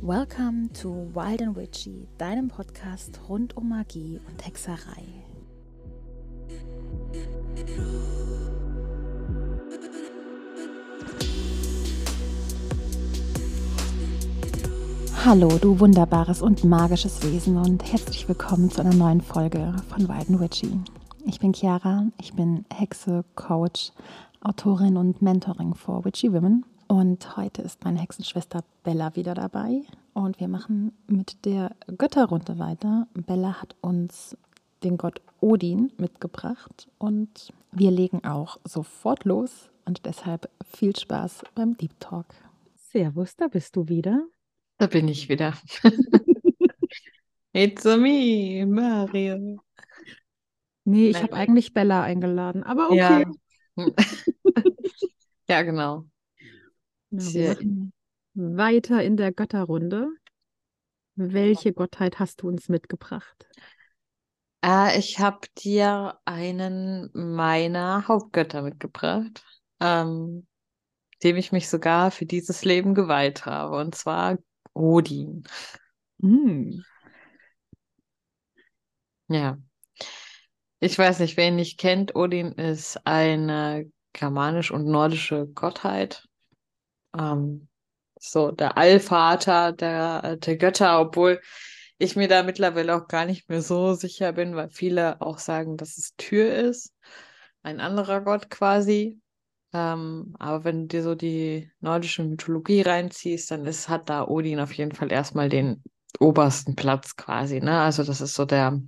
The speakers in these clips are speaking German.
Welcome to Wild and Witchy, deinem Podcast rund um Magie und Hexerei. Hallo, du wunderbares und magisches Wesen und herzlich willkommen zu einer neuen Folge von Wild and Witchy. Ich bin Chiara, ich bin Hexe, Coach, Autorin und Mentoring for Witchy Women und heute ist meine Hexenschwester Bella wieder dabei und wir machen mit der Götterrunde weiter. Bella hat uns den Gott Odin mitgebracht und wir legen auch sofort los und deshalb viel Spaß beim Deep Talk. Servus, da bist du wieder. Da bin ich wieder. It's me, Mario. Nee, ich habe eigentlich Bella eingeladen, aber okay. Ja, ja genau. Machen weiter in der Götterrunde. Welche Gottheit hast du uns mitgebracht? Äh, ich habe dir einen meiner Hauptgötter mitgebracht, ähm, dem ich mich sogar für dieses Leben geweiht habe, und zwar Odin. Hm. Ja. Ich weiß nicht, wer ihn nicht kennt. Odin ist eine germanisch und nordische Gottheit. Ähm, so der Allvater der, der Götter, obwohl ich mir da mittlerweile auch gar nicht mehr so sicher bin, weil viele auch sagen, dass es Tür ist. Ein anderer Gott quasi. Ähm, aber wenn du dir so die nordische Mythologie reinziehst, dann ist, hat da Odin auf jeden Fall erstmal den obersten Platz quasi. Ne? Also das ist so der,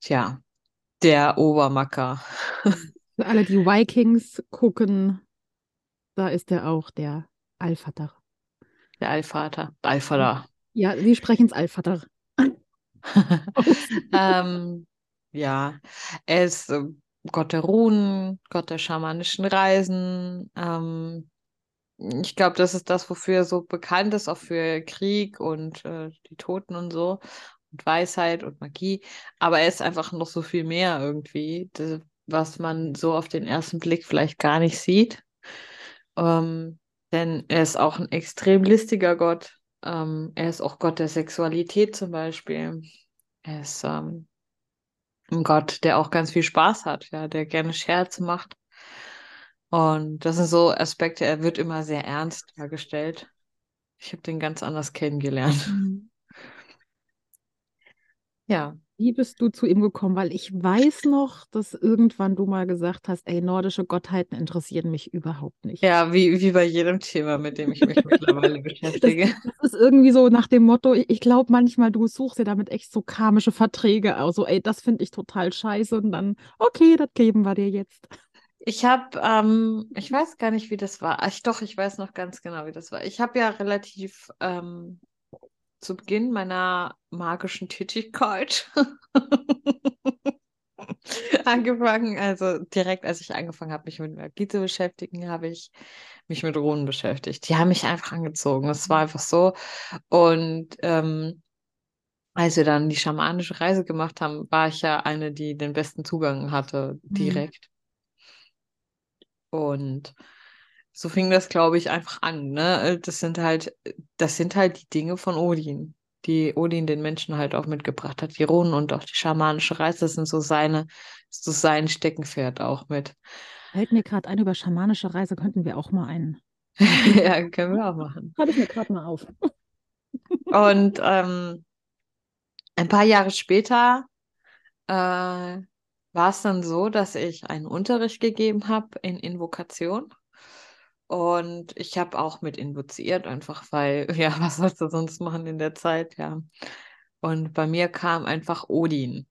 tja, der Obermacker. Für alle, die Vikings gucken, da ist er auch der Allvater. Der Allvater. Allvater. Ja, sie sprechen es Allvater. ähm, ja, er ist Gott der Runen, Gott der schamanischen Reisen. Ähm, ich glaube, das ist das, wofür er so bekannt ist, auch für Krieg und äh, die Toten und so. Und Weisheit und Magie. Aber er ist einfach noch so viel mehr irgendwie, das, was man so auf den ersten Blick vielleicht gar nicht sieht. Ähm, denn er ist auch ein extrem listiger Gott. Ähm, er ist auch Gott der Sexualität zum Beispiel. Er ist ähm, ein Gott, der auch ganz viel Spaß hat, ja, der gerne Scherze macht. Und das sind so Aspekte, er wird immer sehr ernst dargestellt. Ich habe den ganz anders kennengelernt. Mhm. Ja. Wie bist du zu ihm gekommen? Weil ich weiß noch, dass irgendwann du mal gesagt hast, ey, nordische Gottheiten interessieren mich überhaupt nicht. Ja, wie, wie bei jedem Thema, mit dem ich mich mittlerweile beschäftige. Das, das, ist irgendwie so nach dem Motto, ich, ich glaube manchmal, du suchst dir damit echt so karmische Verträge aus. So, ey, das finde ich total scheiße. Und dann, okay, das geben wir dir jetzt. Ich habe, ähm, ich weiß gar nicht, wie das war. Ach, doch, ich weiß noch ganz genau, wie das war. Ich habe ja relativ ähm, zu Beginn meiner magischen Tätigkeit angefangen. Also direkt, als ich angefangen habe, mich mit Magie zu beschäftigen, habe ich mich mit Runen beschäftigt. Die haben mich einfach angezogen. Es war einfach so. Und ähm, als wir dann die schamanische Reise gemacht haben, war ich ja eine, die den besten Zugang hatte, mhm. direkt. Mhm. Und so fing das, glaube ich, einfach an. Ne? Das sind halt, das sind halt die Dinge von Odin, die Odin den Menschen halt auch mitgebracht hat. Die Runen und auch die schamanische Reise, das sind so seine, so sein Steckenpferd auch mit. Fällt mir gerade ein, über schamanische Reise könnten wir auch mal einen. ja, können wir auch machen. Hatte ich mir gerade mal auf. und ähm, ein paar Jahre später äh, war es dann so, dass ich einen Unterricht gegeben habe in Invokation. Und ich habe auch mit invoziert, einfach weil, ja, was sollst du sonst machen in der Zeit, ja. Und bei mir kam einfach Odin.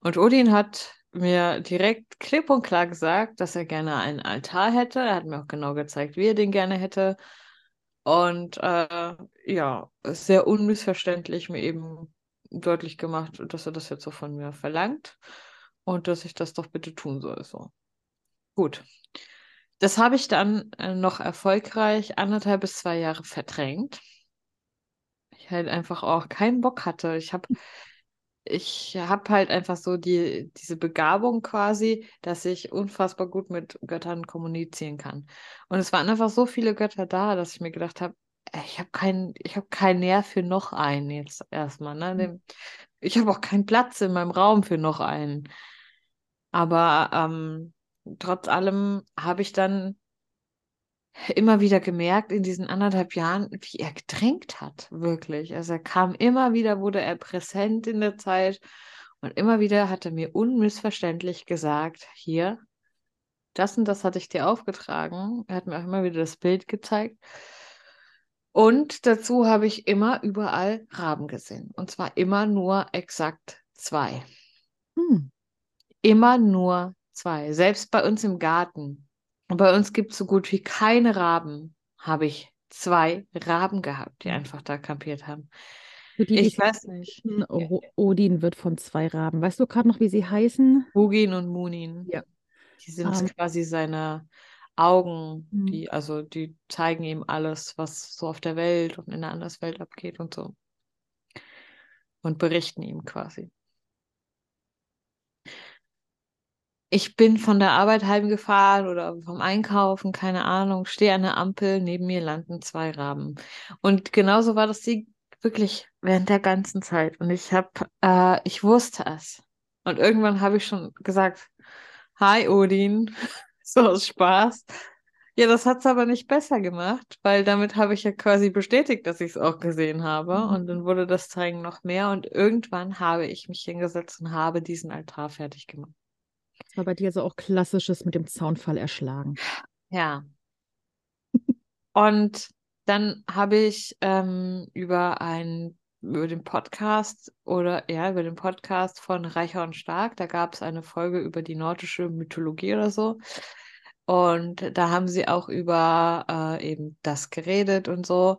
Und Odin hat mir direkt klipp und klar gesagt, dass er gerne einen Altar hätte. Er hat mir auch genau gezeigt, wie er den gerne hätte. Und äh, ja, sehr unmissverständlich mir eben deutlich gemacht, dass er das jetzt so von mir verlangt und dass ich das doch bitte tun soll. So. Gut. Das habe ich dann äh, noch erfolgreich anderthalb bis zwei Jahre verdrängt. Ich halt einfach auch keinen Bock hatte. Ich habe ich habe halt einfach so die, diese Begabung quasi, dass ich unfassbar gut mit Göttern kommunizieren kann. Und es waren einfach so viele Götter da, dass ich mir gedacht habe, ich habe keinen, ich habe keinen Nerv für noch einen jetzt erstmal. Ne? Dem, ich habe auch keinen Platz in meinem Raum für noch einen. Aber ähm, trotz allem habe ich dann immer wieder gemerkt in diesen anderthalb Jahren, wie er gedrängt hat, wirklich. Also er kam immer wieder, wurde er präsent in der Zeit und immer wieder hat er mir unmissverständlich gesagt, hier, das und das hatte ich dir aufgetragen. Er hat mir auch immer wieder das Bild gezeigt. Und dazu habe ich immer überall Raben gesehen. Und zwar immer nur exakt zwei. Hm. Immer nur zwei. Selbst bei uns im Garten und bei uns gibt es so gut wie keine Raben. Habe ich zwei Raben gehabt, die einfach da kampiert haben. Die, ich weiß nicht. Odin wird von zwei Raben. Weißt du gerade noch, wie sie heißen? Hugin und Munin. Ja. Die sind um, ähm. quasi seine Augen, hm. die, also die zeigen ihm alles, was so auf der Welt und in der Anderswelt abgeht und so. Und berichten ihm quasi. Ich bin von der Arbeit heimgefahren oder vom Einkaufen, keine Ahnung, stehe an der Ampel, neben mir landen zwei Raben. Und genauso war das die wirklich während der ganzen Zeit. Und ich habe, äh, ich wusste es. Und irgendwann habe ich schon gesagt, hi Odin, so aus Spaß. Ja, das hat es aber nicht besser gemacht, weil damit habe ich ja quasi bestätigt, dass ich es auch gesehen habe. Mhm. Und dann wurde das Zeigen noch mehr. Und irgendwann habe ich mich hingesetzt und habe diesen Altar fertig gemacht. War bei dir so auch klassisches mit dem Zaunfall erschlagen. Ja. Und dann habe ich ähm, über ein über den Podcast oder ja, über den Podcast von Reicher und Stark, da gab es eine Folge über die nordische Mythologie oder so. Und da haben sie auch über äh, eben das geredet und so.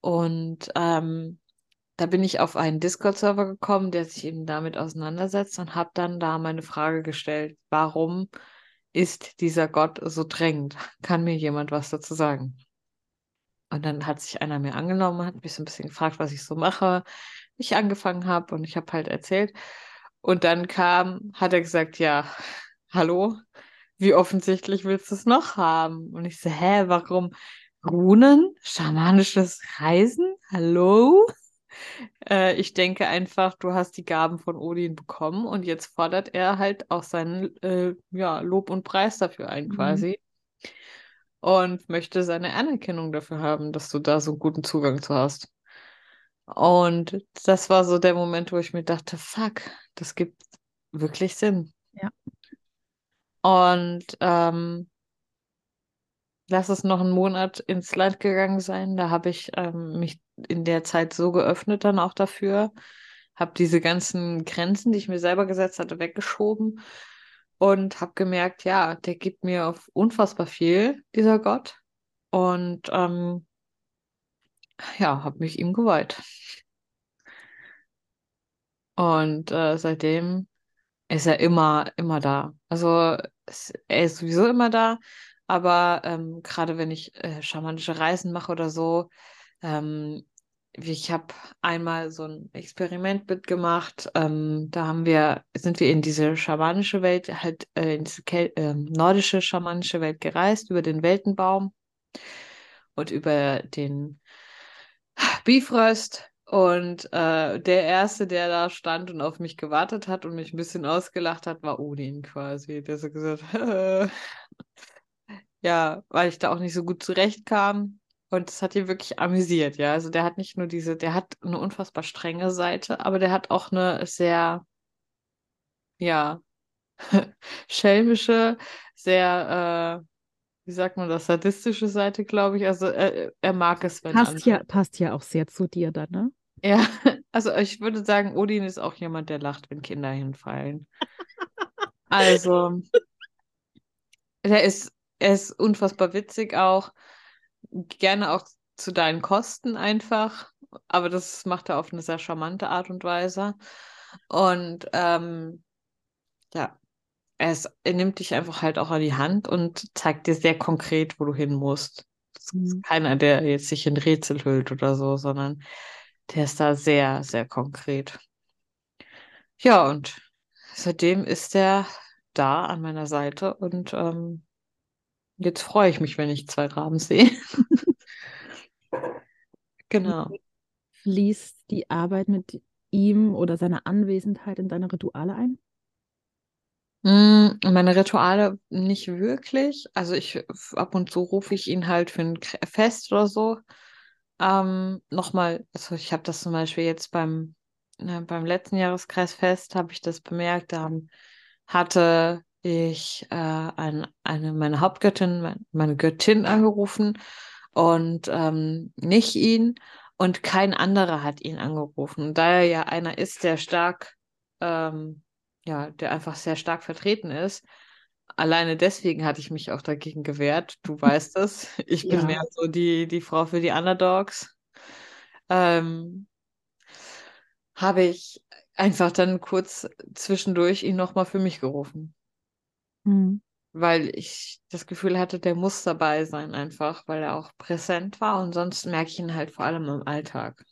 Und ähm, da bin ich auf einen Discord-Server gekommen, der sich eben damit auseinandersetzt und habe dann da meine Frage gestellt, warum ist dieser Gott so drängend? Kann mir jemand was dazu sagen? Und dann hat sich einer mir angenommen, hat mich so ein bisschen gefragt, was ich so mache, wie ich angefangen habe und ich habe halt erzählt. Und dann kam, hat er gesagt, ja, hallo, wie offensichtlich willst du es noch haben? Und ich so, hä, warum? Runen? Schamanisches Reisen? Hallo? Äh, ich denke einfach, du hast die Gaben von Odin bekommen und jetzt fordert er halt auch seinen äh, ja, Lob und Preis dafür ein, mhm. quasi. Und möchte seine Anerkennung dafür haben, dass du da so einen guten Zugang zu hast. Und das war so der Moment, wo ich mir dachte, fuck, das gibt wirklich Sinn. Ja. Und ähm, lass es noch einen Monat ins Land gegangen sein. Da habe ich ähm, mich in der Zeit so geöffnet dann auch dafür, habe diese ganzen Grenzen, die ich mir selber gesetzt hatte, weggeschoben und habe gemerkt, ja, der gibt mir auf unfassbar viel, dieser Gott. Und ähm, ja, habe mich ihm geweiht. Und äh, seitdem ist er immer, immer da. Also er ist sowieso immer da, aber ähm, gerade wenn ich äh, schamanische Reisen mache oder so, ähm, ich habe einmal so ein Experiment mitgemacht. Ähm, da haben wir, sind wir in diese schamanische Welt, halt äh, in diese Kel äh, nordische schamanische Welt gereist, über den Weltenbaum und über den Bifröst. Und äh, der Erste, der da stand und auf mich gewartet hat und mich ein bisschen ausgelacht hat, war Odin quasi. Der so gesagt, ja, weil ich da auch nicht so gut zurechtkam und das hat ihn wirklich amüsiert, ja. Also der hat nicht nur diese, der hat eine unfassbar strenge Seite, aber der hat auch eine sehr, ja, schelmische, sehr, äh, wie sagt man das, sadistische Seite, glaube ich. Also er, er mag es, wenn passt ja, passt ja auch sehr zu dir dann, ne? Ja, also ich würde sagen, Odin ist auch jemand, der lacht, wenn Kinder hinfallen. also, er ist, er ist unfassbar witzig auch gerne auch zu deinen Kosten einfach, aber das macht er auf eine sehr charmante Art und Weise. Und ähm, ja, es, er nimmt dich einfach halt auch an die Hand und zeigt dir sehr konkret, wo du hin musst. Mhm. keiner, der jetzt sich in Rätsel hüllt oder so, sondern der ist da sehr, sehr konkret. Ja, und seitdem ist er da an meiner Seite und ähm, jetzt freue ich mich, wenn ich zwei Raben sehe. genau. Fließt die Arbeit mit ihm oder seiner Anwesenheit in deine Rituale ein? Mm, Meine Rituale nicht wirklich. Also ich ab und zu rufe ich ihn halt für ein Fest oder so. Ähm, nochmal, also ich habe das zum Beispiel jetzt beim, äh, beim letzten Jahreskreisfest, habe ich das bemerkt, da haben- hatte ich äh, ein, eine, meine Hauptgöttin, mein, meine Göttin angerufen und ähm, nicht ihn und kein anderer hat ihn angerufen. Da er ja einer ist, der stark, ähm, ja, der einfach sehr stark vertreten ist, alleine deswegen hatte ich mich auch dagegen gewehrt. Du weißt es. Ich bin Ja. mehr so die, die Frau für die Underdogs. Ähm, habe ich einfach dann kurz zwischendurch ihn nochmal für mich gerufen, Hm. weil ich das Gefühl hatte, der muss dabei sein einfach, weil er auch präsent war und sonst merke ich ihn halt vor allem im Alltag.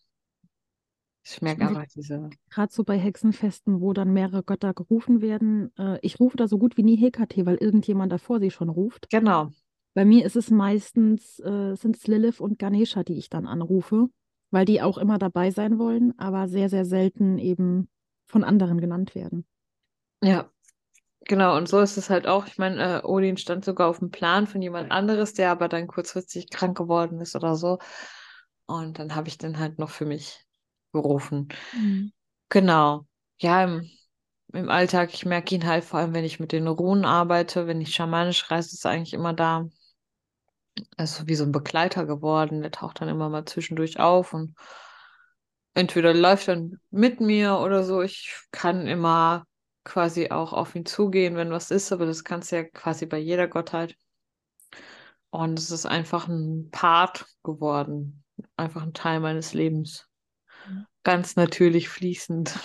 Ich merke Also- einfach diese, Gerade so bei Hexenfesten, wo dann mehrere Götter gerufen werden. Äh, ich rufe da so gut wie nie Hekate, weil irgendjemand davor sie schon ruft. genau, Bei mir ist es meistens, äh, sind es Lilith und Ganesha, die ich dann anrufe, weil die auch immer dabei sein wollen, aber sehr, sehr selten eben von anderen genannt werden. ja. Genau, und so ist es halt auch. Ich meine, äh, Odin stand sogar auf dem Plan von jemand anderes, der aber dann kurzfristig krank geworden ist oder so. Und dann habe ich den halt noch für mich gerufen. Genau. Ja, im, im Alltag, ich merke ihn halt vor allem, wenn ich mit den Runen arbeite, wenn ich schamanisch reise, ist er eigentlich immer da. Er ist so wie so ein Begleiter geworden. Der taucht dann immer mal zwischendurch auf und entweder läuft dann mit mir oder so. Ich kann immer quasi auch auf ihn zugehen, wenn was ist, aber das kannst du ja quasi bei jeder Gottheit. Und es ist einfach ein Part geworden. Einfach ein Teil meines Lebens. Mhm. Ganz natürlich fließend.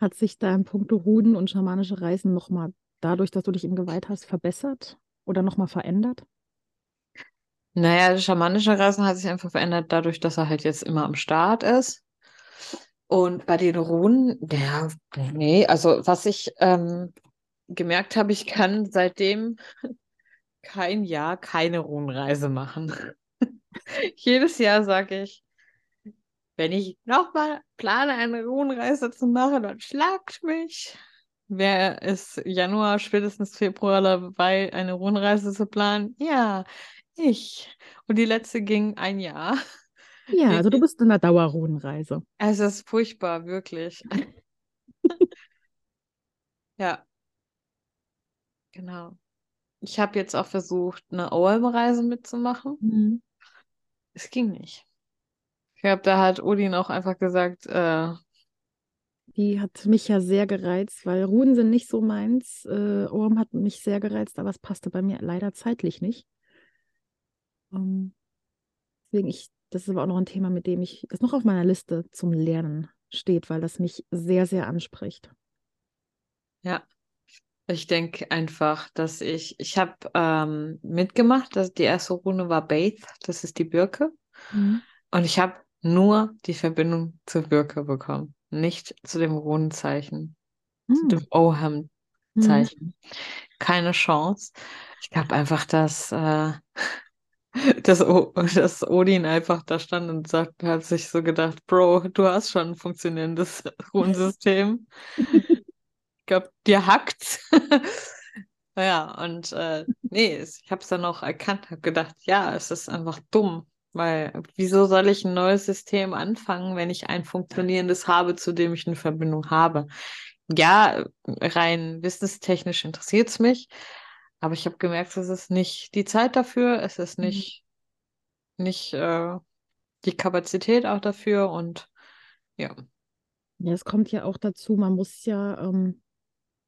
Hat sich da in puncto Ruden und schamanische Reisen nochmal dadurch, dass du dich ihm geweiht hast, verbessert oder nochmal verändert? Naja, schamanische Reisen hat sich einfach verändert dadurch, dass er halt jetzt immer am Start ist. Und bei den Runen, ja, nee, also was ich ähm, gemerkt habe, ich kann seitdem kein Jahr keine Runenreise machen. Jedes Jahr sage ich, wenn ich nochmal plane, eine Runenreise zu machen, dann schlagt mich. Wer ist Januar, spätestens Februar dabei, eine Runenreise zu planen? Ja, ich. Und die letzte ging ein Jahr. Ja, also du bist in einer Dauerrudenreise. Es ist furchtbar, wirklich. Ja, genau. Ich habe jetzt auch versucht, eine OM-Reise mitzumachen. Es ging nicht. Ich glaube, da hat Odin auch einfach gesagt, äh, Die hat mich ja sehr gereizt, weil Ruden sind nicht so meins. Äh, Orm hat mich sehr gereizt, aber es passte bei mir leider zeitlich nicht. Ähm, deswegen ich, das ist aber auch noch ein Thema, mit dem ich, das noch auf meiner Liste zum Lernen steht, weil das mich sehr, sehr anspricht. ja, ich denke einfach, dass ich, ich habe ähm, mitgemacht, dass die erste Rune war Baith, das ist die Birke. Und ich habe nur die Verbindung zur Birke bekommen, nicht zu dem Runenzeichen, zu Hm. dem Oham Hm. Zeichen. Keine Chance. Ich glaube einfach, dass, äh, dass, O- dass Odin einfach da stand und sagt, hat sich so gedacht, Bro, du hast schon ein funktionierendes Runensystem. Ich glaube, dir hackt's. Ja, und äh, nee, ich habe es dann auch erkannt, habe gedacht, ja, es ist einfach dumm, weil wieso soll ich ein neues System anfangen, wenn ich ein funktionierendes habe, zu dem ich eine Verbindung habe? Ja, rein wissenstechnisch interessiert es mich, aber ich habe gemerkt, es ist nicht die Zeit dafür, es ist Mhm. nicht, nicht äh, die Kapazität auch dafür und ja, Ja, es kommt ja auch dazu, man muss ja, ähm,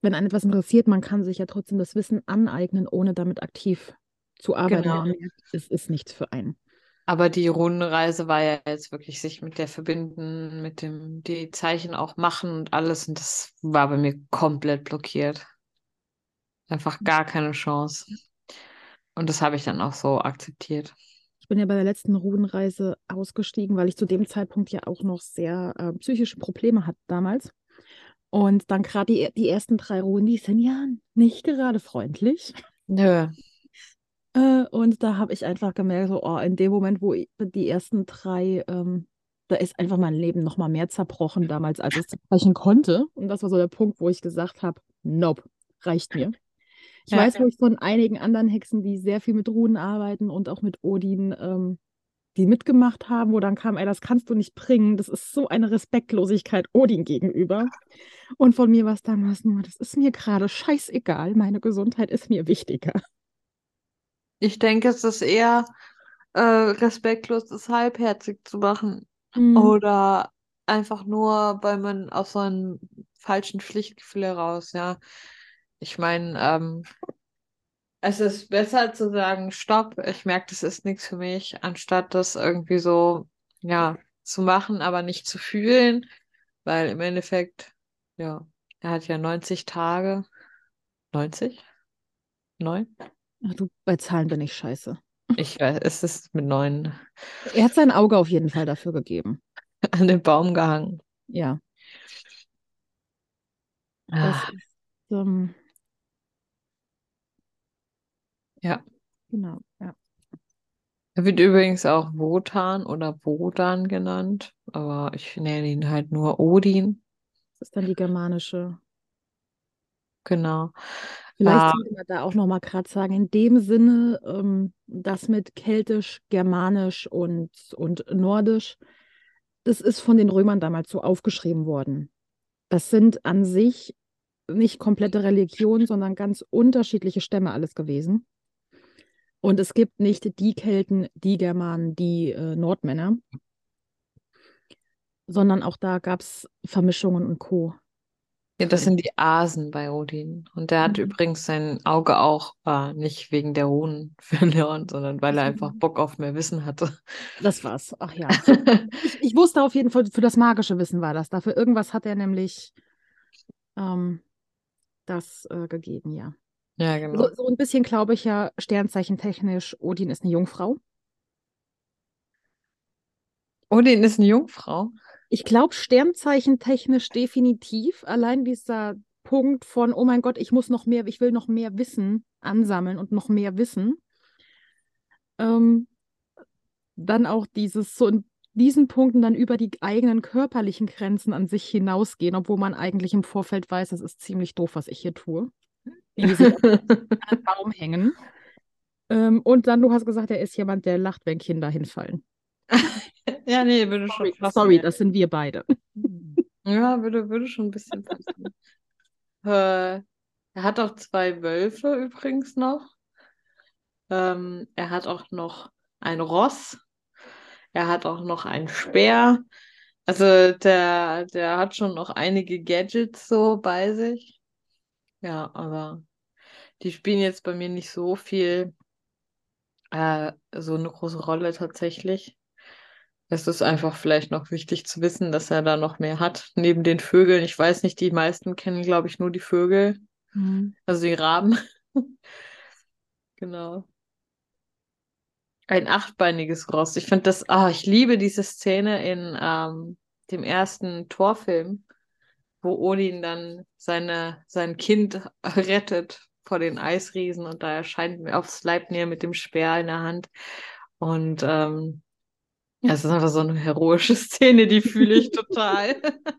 wenn einen etwas interessiert, man kann sich ja trotzdem das Wissen aneignen, ohne damit aktiv zu arbeiten. Genau. Merkt, es ist nichts für einen. Aber die Rundenreise war ja jetzt wirklich sich mit der verbinden, mit dem, die Zeichen auch machen und alles. Und das war bei mir komplett blockiert. Einfach gar keine Chance. Und das habe ich dann auch so akzeptiert. Ich bin ja bei der letzten Rudenreise ausgestiegen, weil ich zu dem Zeitpunkt ja auch noch sehr äh, psychische Probleme hatte damals. Und dann gerade die, die ersten drei Runden, die sind ja nicht gerade freundlich. Nö. Äh, und da habe ich einfach gemerkt, so, oh, in dem Moment, wo ich, die ersten drei, ähm, da ist einfach mein Leben noch mal mehr zerbrochen damals, als ich zerbrechen konnte. Und das war so der Punkt, wo ich gesagt habe, nope, reicht mir. Ich Ja, weiß, wo ich von einigen anderen Hexen, die sehr viel mit Runen arbeiten und auch mit Odin, ähm, die mitgemacht haben, wo dann kam, ey, das kannst du nicht bringen. Das ist so eine Respektlosigkeit Odin gegenüber. Und von mir war es damals nur, das ist mir gerade scheißegal. Meine Gesundheit ist mir wichtiger. Ich denke, es ist eher äh, respektlos, das halbherzig zu machen. Mhm. Oder einfach nur, weil man aus so einem falschen Pflichtgefühl heraus, ja. Ich meine, ähm, es ist besser zu sagen, stopp, ich merke, das ist nichts für mich, anstatt das irgendwie so, ja, zu machen, aber nicht zu fühlen, weil im Endeffekt, ja, er hat ja 90 Tage. 90? 9? Ach, du, bei Zahlen bin ich scheiße. Ich weiß, es ist mit 9 Er hat sein Auge auf jeden Fall dafür gegeben. an den Baum gehangen. Ja, das Ah, ist, ähm, ja. genau, ja. Er wird übrigens auch Wotan oder Wodan genannt, aber ich nenne ihn halt nur Odin. Das ist dann die germanische. Genau. Vielleicht Ah, sollte man da auch noch mal gerade sagen, in dem Sinne, ähm, das mit Keltisch, Germanisch und, und Nordisch, das ist von den Römern damals so aufgeschrieben worden. Das sind an sich nicht komplette Religionen, sondern ganz unterschiedliche Stämme alles gewesen. Und es gibt nicht die Kelten, die Germanen, die äh, Nordmänner, sondern auch da gab es Vermischungen und Co. ja, das sind die Asen bei Odin. Und der hat Mhm. übrigens sein Auge auch äh, nicht wegen der Runen verloren, sondern weil er einfach Bock auf mehr Wissen hatte. Das war's. Ach ja. Ich, ich wusste auf jeden Fall, für das magische Wissen war das. Dafür irgendwas hat er nämlich ähm, das äh, gegeben, ja. Ja, So, genau. so ein bisschen glaube ich ja, sternzeichentechnisch, Odin ist eine Jungfrau. Odin ist eine Jungfrau. Ich glaube, sternzeichentechnisch definitiv. Allein dieser Punkt von, oh mein Gott, ich muss noch mehr, ich will noch mehr Wissen ansammeln und noch mehr Wissen. Ähm, dann auch dieses, so in diesen Punkten dann über die eigenen körperlichen Grenzen an sich hinausgehen, obwohl man eigentlich im Vorfeld weiß, das ist ziemlich doof, was ich hier tue. Wie sie an einen Baum hängen. Ähm, und dann, du hast gesagt, er ist jemand, der lacht, wenn Kinder hinfallen. Ja, nee, würde schon Sorry, passen. sorry, das sind wir beide. Ja, würde, würde schon ein bisschen passen. Äh, er hat auch zwei Wölfe übrigens noch. Ähm, er hat auch noch ein Ross. Er hat auch noch einen Speer. Also der, der hat schon noch einige Gadgets so bei sich. Ja, aber die spielen jetzt bei mir nicht so viel, äh, so eine große Rolle tatsächlich. Es ist einfach vielleicht noch wichtig zu wissen, dass er da noch mehr hat, neben den Vögeln. Ich weiß nicht, die meisten kennen, glaube ich, nur die Vögel, Mhm. also die Raben. Genau. Ein achtbeiniges Ross. Ich finde das, ah, ich liebe diese Szene in ähm, dem ersten Torfilm, wo Odin dann seine, sein Kind rettet vor den Eisriesen und da erscheint mir aufs Leibnier mit dem Speer in der Hand. Und ähm, ja, es ist einfach so eine heroische Szene, die fühle ich total.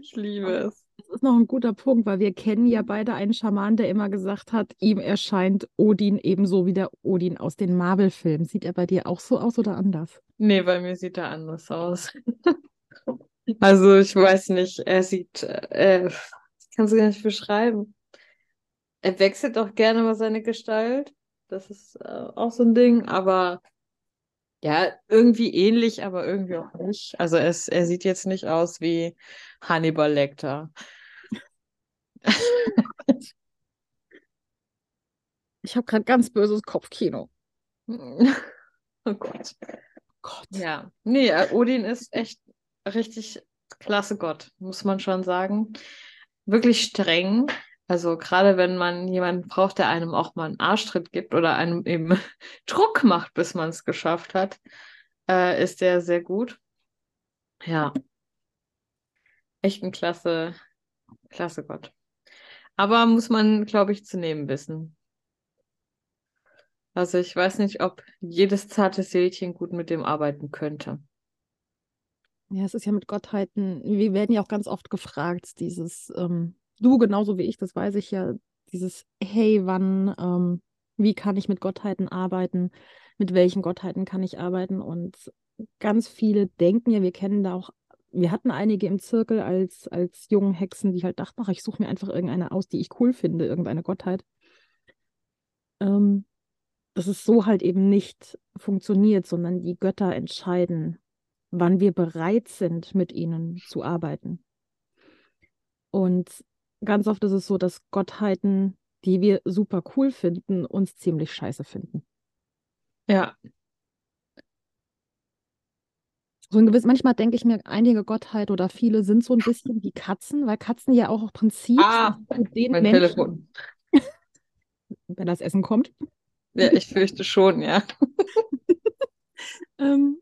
Ich liebe es. Das ist noch ein guter Punkt, weil wir kennen ja beide einen Schaman, der immer gesagt hat, ihm erscheint Odin ebenso wie der Odin aus den Marvel-Filmen. Sieht er bei dir auch so aus oder anders? Nee, bei mir sieht er anders aus. Also ich weiß nicht, er sieht, äh, ich kann es gar nicht beschreiben. Er wechselt auch gerne mal seine Gestalt. Das ist äh, auch so ein Ding, aber ja, irgendwie ähnlich, aber irgendwie auch nicht. Also es, er sieht jetzt nicht aus wie Hannibal Lecter. Ich habe gerade ganz böses Kopfkino. Oh Gott. Gott. Ja, nee, äh, Odin ist echt richtig klasse Gott, muss man schon sagen. Wirklich streng. Also gerade wenn man jemanden braucht, der einem auch mal einen Arschtritt gibt oder einem eben Druck macht, bis man es geschafft hat, äh, ist der sehr gut. Ja, echt ein klasse, klasse Gott. Aber muss man, glaube ich, zu nehmen wissen. Also ich weiß nicht, ob jedes zarte Seelchen gut mit dem arbeiten könnte. Ja, es ist ja mit Gottheiten, wir werden ja auch ganz oft gefragt, dieses, ähm, du genauso wie ich, das weiß ich ja, dieses, hey, wann, ähm, wie kann ich mit Gottheiten arbeiten, mit welchen Gottheiten kann ich arbeiten und ganz viele denken ja, wir kennen da auch, wir hatten einige im Zirkel als, als jungen Hexen, die halt dachten, ach, ich suche mir einfach irgendeine aus, die ich cool finde, irgendeine Gottheit. Ähm, dass es so halt eben nicht funktioniert, sondern die Götter entscheiden, wann wir bereit sind, mit ihnen zu arbeiten. Und ganz oft ist es so, dass Gottheiten, die wir super cool finden, uns ziemlich scheiße finden. Ja. So ein gewiss, manchmal denke ich mir, einige Gottheit oder viele sind so ein bisschen wie Katzen, weil Katzen ja auch im Prinzip Ah, den mein Menschen, Telefon. wenn das Essen kommt, Ja, ich fürchte schon, ja. Ähm,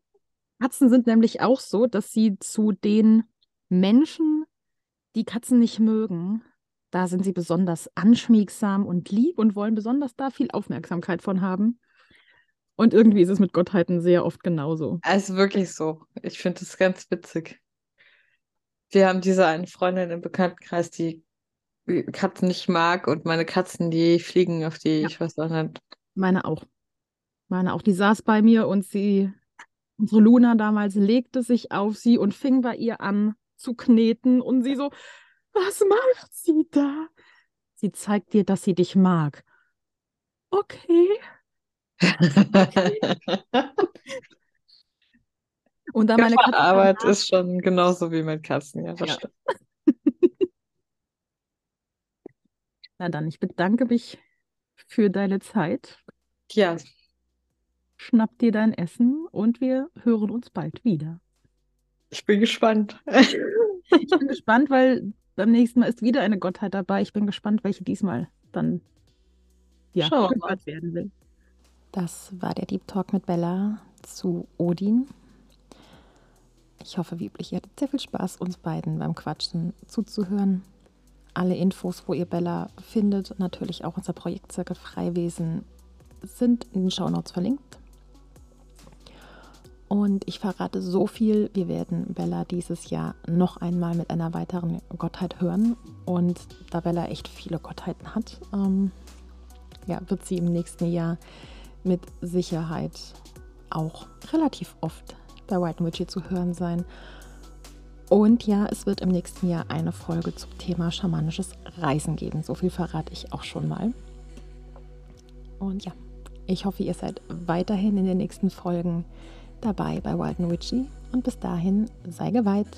Katzen sind nämlich auch so, dass sie zu den Menschen, die Katzen nicht mögen, da sind sie besonders anschmiegsam und lieb und wollen besonders da viel Aufmerksamkeit von haben. Und irgendwie ist es mit Gottheiten sehr oft genauso. Also wirklich so. Ich finde das ganz witzig. Wir haben diese eine Freundin im Bekanntenkreis, die Katzen nicht mag und meine Katzen, die fliegen auf die, Ja. ich weiß auch nicht. Meine auch. Meine auch. Die saß bei mir und sie, unsere Luna damals, legte sich auf sie und fing bei ihr an zu kneten und sie so, was macht sie da? Sie zeigt dir, dass sie dich mag. Okay. Und da meine Katze Arbeit ist schon genauso wie mit Katzen, ja, das Ja. stimmt. Na dann, ich bedanke mich für deine Zeit. Ja, Schnapp dir dein Essen und wir hören uns bald wieder. ich bin gespannt. Ich bin gespannt, weil beim nächsten Mal ist wieder eine Gottheit dabei. Ich bin gespannt, welche diesmal dann ja, gehört werden will. Das war der Deep Talk mit Bella zu Odin. Ich hoffe, wie üblich, ihr hattet sehr viel Spaß, uns beiden beim Quatschen zuzuhören. Alle Infos, wo ihr Bella findet, und natürlich auch unser Projektzirkel Freiwesen, sind in den Shownotes verlinkt. Und ich verrate so viel, wir werden Bella dieses Jahr noch einmal mit einer weiteren Gottheit hören. Und da Bella echt viele Gottheiten hat, ähm, ja, wird sie im nächsten Jahr mit Sicherheit auch relativ oft bei White Witchy zu hören sein. Und ja, es wird im nächsten Jahr eine Folge zum Thema schamanisches Reisen geben. So viel verrate ich auch schon mal. Und ja, ich hoffe, ihr seid weiterhin in den nächsten Folgen dabei bei Wild Witchy. Und bis dahin, sei geweiht,